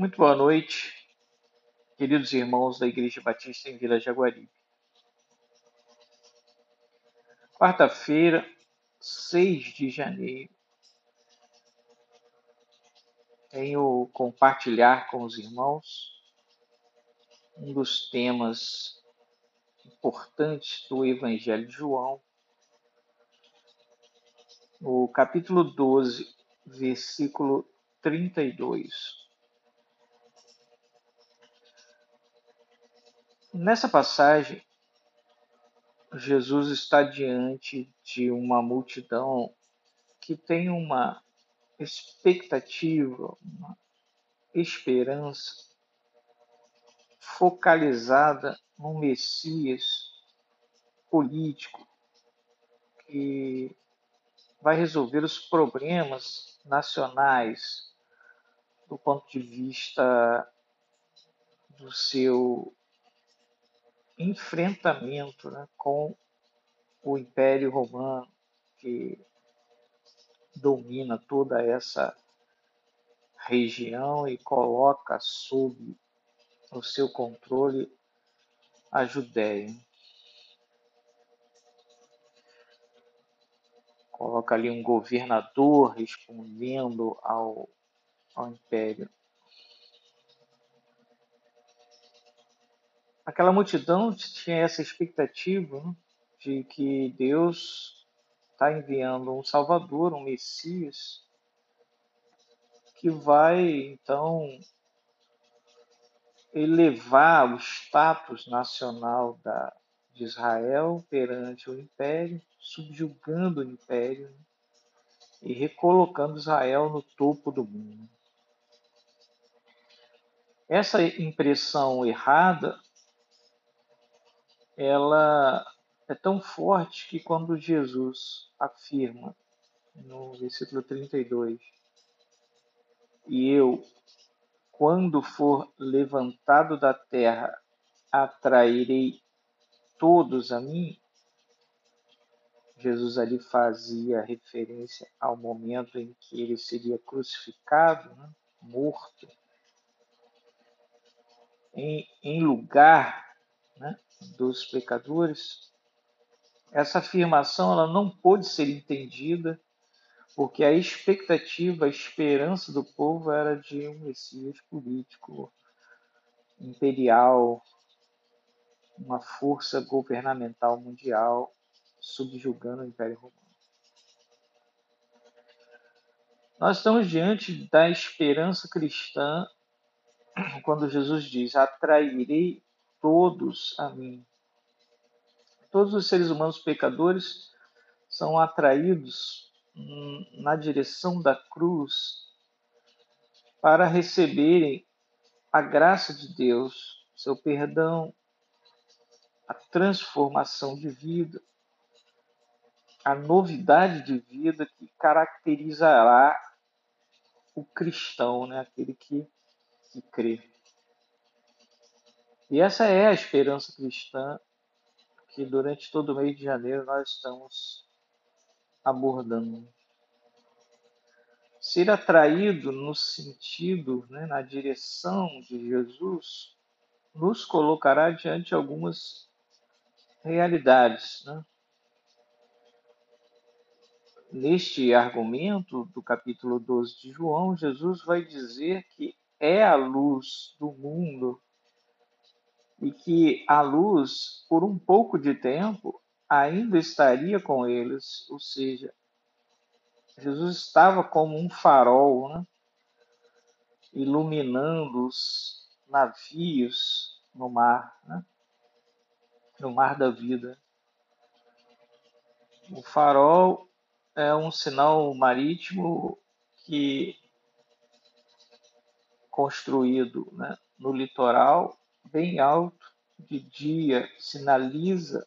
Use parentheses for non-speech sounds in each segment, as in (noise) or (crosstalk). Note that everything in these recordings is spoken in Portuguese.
Muito boa noite, queridos irmãos da Igreja Batista em Vila Jaguaribe. Quarta-feira, 6 de janeiro, venho compartilhar com os irmãos um dos temas importantes do Evangelho de João, no capítulo 12, versículo 32. Nessa passagem, Jesus está diante de uma multidão que tem uma expectativa, uma esperança focalizada no Messias político que vai resolver os problemas nacionais do ponto de vista do seu enfrentamento né, com o Império Romano, que domina toda essa região e coloca sob o seu controle a Judéia. Coloca ali um governador respondendo ao, ao império. Aquela multidão tinha essa expectativa né, de que Deus está enviando um Salvador, um Messias, que vai então elevar o status nacional da, de Israel perante o império, subjugando o império né, e recolocando Israel no topo do mundo. Essa impressão errada ela é tão forte que quando Jesus afirma no versículo 32, e eu, quando for levantado da terra, atrairei todos a mim, Jesus ali fazia referência ao momento em que ele seria crucificado, né, morto, em, em lugar né, dos pecadores, essa afirmação ela não pôde ser entendida porque a expectativa, a esperança do povo era de um Messias político, imperial, uma força governamental mundial subjugando o Império Romano. Nós estamos diante da esperança cristã quando Jesus diz: Atrairei todos a mim. Todos os seres humanos pecadores são atraídos na direção da cruz para receberem a graça de Deus, seu perdão, a transformação de vida, a novidade de vida que caracterizará o cristão, né? aquele que, que crê. E essa é a esperança cristã que durante todo o mês de janeiro nós estamos abordando. Ser atraído no sentido, né, na direção de Jesus, nos colocará diante de algumas realidades. Né? Neste argumento do capítulo 12 de João, Jesus vai dizer que é a luz do mundo e que a luz, por um pouco de tempo, ainda estaria com eles, ou seja, Jesus estava como um farol, né? iluminando os navios no mar, né? no mar da vida. O farol é um sinal marítimo que construído né, no litoral bem alto, de dia sinaliza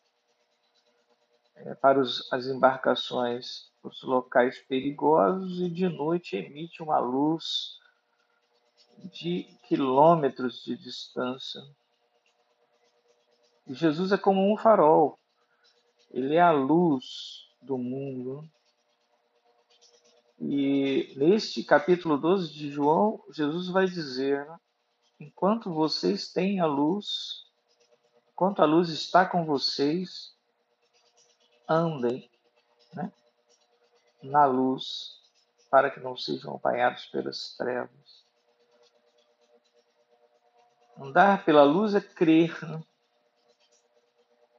é, para os, as embarcações os locais perigosos e de noite emite uma luz de quilômetros de distância. E Jesus é como um farol, ele é a luz do mundo. E neste capítulo 12 de João, Jesus vai dizer: né, enquanto vocês têm a luz, enquanto a luz está com vocês, andem né, na luz, para que não sejam apanhados pelas trevas. Andar pela luz é crer. Né?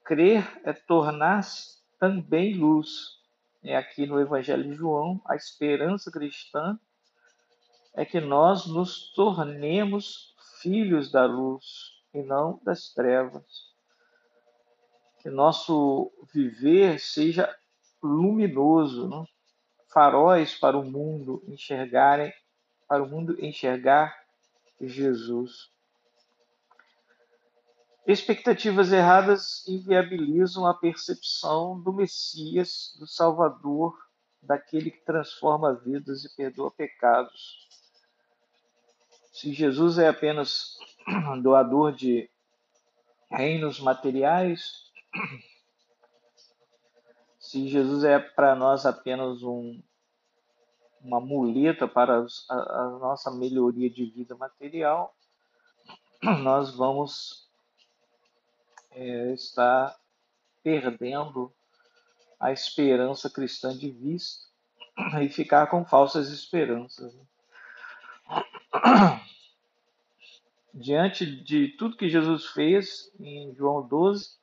Crer é tornar-se também luz. É aqui no Evangelho de João, a esperança cristã é que nós nos tornemos filhos da luz e não das trevas. Que nosso viver seja luminoso, né? faróis para o mundo enxergarem, para o mundo enxergar Jesus. Expectativas erradas inviabilizam a percepção do Messias, do Salvador, daquele que transforma vidas e perdoa pecados. Se Jesus é apenas (clears throat) doador de reinos materiais, (clears throat) se Jesus é para nós apenas um, uma muleta para a, a nossa melhoria de vida material, (clears throat) nós vamos é, está perdendo a esperança cristã de vista e ficar com falsas esperanças. Né? Diante de tudo que Jesus fez em João 12,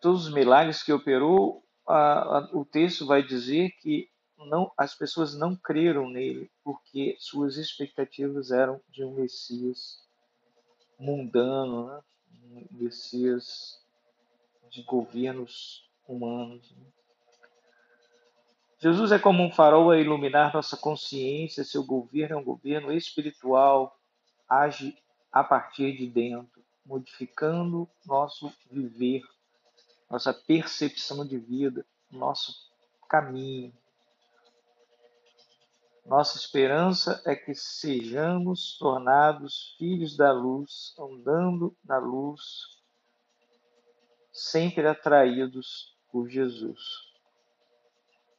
todos os milagres que operou, a, a, o texto vai dizer que não, as pessoas não creram nele porque suas expectativas eram de um Messias mundano, né? um Messias de governos humanos. Né? Jesus é como um farol a iluminar nossa consciência, seu governo é um governo espiritual, age a partir de dentro, modificando nosso viver, nossa percepção de vida, nosso caminho, nossa esperança é que sejamos tornados filhos da luz, andando na luz, sempre atraídos por Jesus.